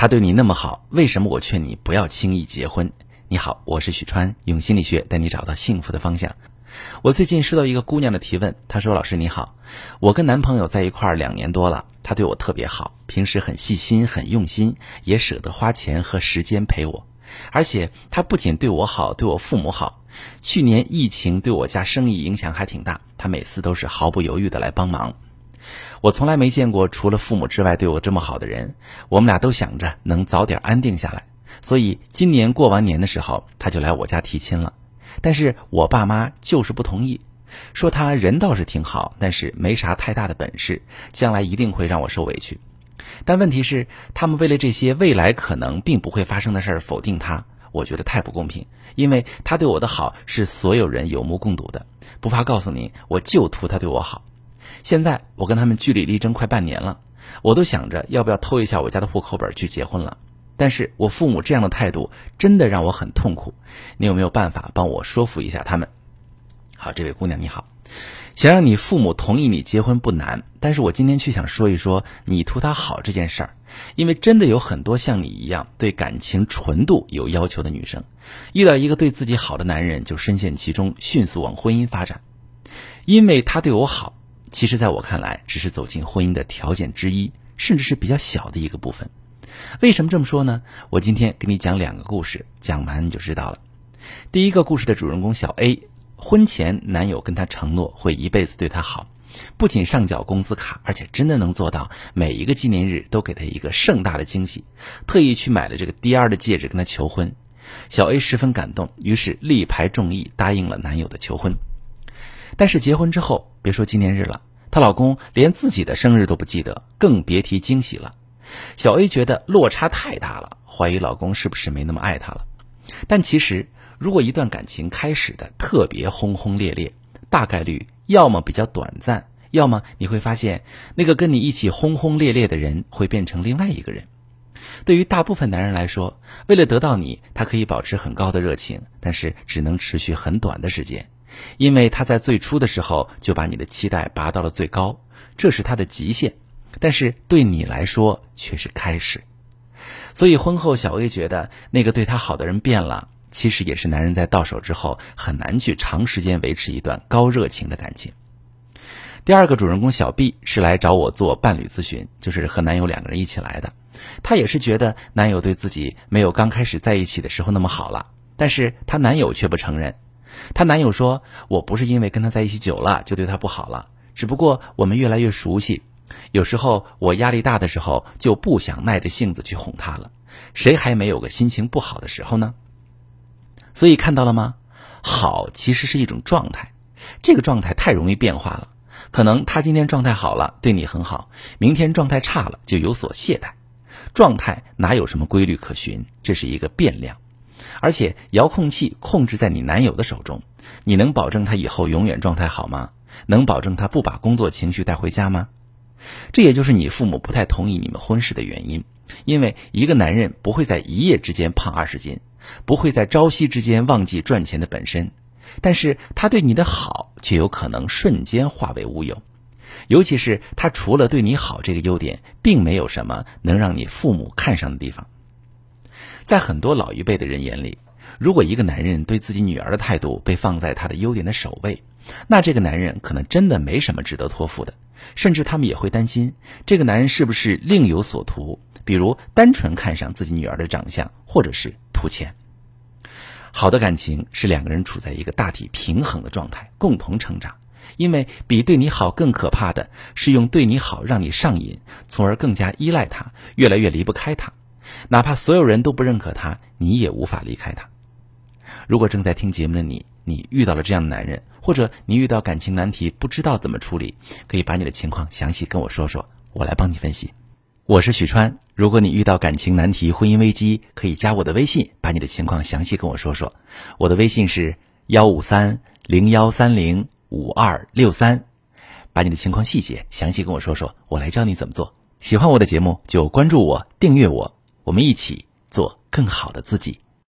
他对你那么好，为什么我劝你不要轻易结婚？你好，我是许川，用心理学带你找到幸福的方向。我最近收到一个姑娘的提问，她说：“老师你好，我跟男朋友在一块儿两年多了，他对我特别好，平时很细心、很用心，也舍得花钱和时间陪我。而且他不仅对我好，对我父母好。去年疫情对我家生意影响还挺大，他每次都是毫不犹豫的来帮忙。我从来没见过除了父母之外对我这么好的人。我们俩都想着能早点安定下来，所以今年过完年的时候，他就来我家提亲了。”但是我爸妈就是不同意，说他人倒是挺好，但是没啥太大的本事，将来一定会让我受委屈。但问题是，他们为了这些未来可能并不会发生的事儿否定他，我觉得太不公平。因为他对我的好是所有人有目共睹的，不怕告诉你，我就图他对我好。现在我跟他们据理力争快半年了，我都想着要不要偷一下我家的户口本去结婚了。但是我父母这样的态度真的让我很痛苦，你有没有办法帮我说服一下他们？好，这位姑娘你好，想让你父母同意你结婚不难，但是我今天却想说一说你图他好这件事儿，因为真的有很多像你一样对感情纯度有要求的女生，遇到一个对自己好的男人就深陷其中，迅速往婚姻发展，因为他对我好，其实在我看来只是走进婚姻的条件之一，甚至是比较小的一个部分。为什么这么说呢？我今天给你讲两个故事，讲完你就知道了。第一个故事的主人公小 A，婚前男友跟她承诺会一辈子对她好，不仅上缴工资卡，而且真的能做到每一个纪念日都给她一个盛大的惊喜，特意去买了这个 D R 的戒指跟她求婚。小 A 十分感动，于是力排众议答应了男友的求婚。但是结婚之后，别说纪念日了，她老公连自己的生日都不记得，更别提惊喜了。小 A 觉得落差太大了，怀疑老公是不是没那么爱她了。但其实，如果一段感情开始的特别轰轰烈烈，大概率要么比较短暂，要么你会发现那个跟你一起轰轰烈烈的人会变成另外一个人。对于大部分男人来说，为了得到你，他可以保持很高的热情，但是只能持续很短的时间，因为他在最初的时候就把你的期待拔到了最高，这是他的极限。但是对你来说却是开始，所以婚后小 A 觉得那个对她好的人变了，其实也是男人在到手之后很难去长时间维持一段高热情的感情。第二个主人公小 B 是来找我做伴侣咨询，就是和男友两个人一起来的。她也是觉得男友对自己没有刚开始在一起的时候那么好了，但是她男友却不承认。她男友说：“我不是因为跟他在一起久了就对他不好了，只不过我们越来越熟悉。”有时候我压力大的时候就不想耐着性子去哄他了，谁还没有个心情不好的时候呢？所以看到了吗？好其实是一种状态，这个状态太容易变化了。可能他今天状态好了，对你很好；明天状态差了，就有所懈怠。状态哪有什么规律可循？这是一个变量，而且遥控器控制在你男友的手中，你能保证他以后永远状态好吗？能保证他不把工作情绪带回家吗？这也就是你父母不太同意你们婚事的原因，因为一个男人不会在一夜之间胖二十斤，不会在朝夕之间忘记赚钱的本身，但是他对你的好却有可能瞬间化为乌有，尤其是他除了对你好这个优点，并没有什么能让你父母看上的地方。在很多老一辈的人眼里，如果一个男人对自己女儿的态度被放在他的优点的首位，那这个男人可能真的没什么值得托付的。甚至他们也会担心，这个男人是不是另有所图，比如单纯看上自己女儿的长相，或者是图钱。好的感情是两个人处在一个大体平衡的状态，共同成长。因为比对你好更可怕的是用对你好让你上瘾，从而更加依赖他，越来越离不开他。哪怕所有人都不认可他，你也无法离开他。如果正在听节目的你，你遇到了这样的男人，或者你遇到感情难题不知道怎么处理，可以把你的情况详细跟我说说，我来帮你分析。我是许川，如果你遇到感情难题、婚姻危机，可以加我的微信，把你的情况详细跟我说说。我的微信是幺五三零幺三零五二六三，把你的情况细节详细跟我说说，我来教你怎么做。喜欢我的节目就关注我、订阅我，我们一起做更好的自己。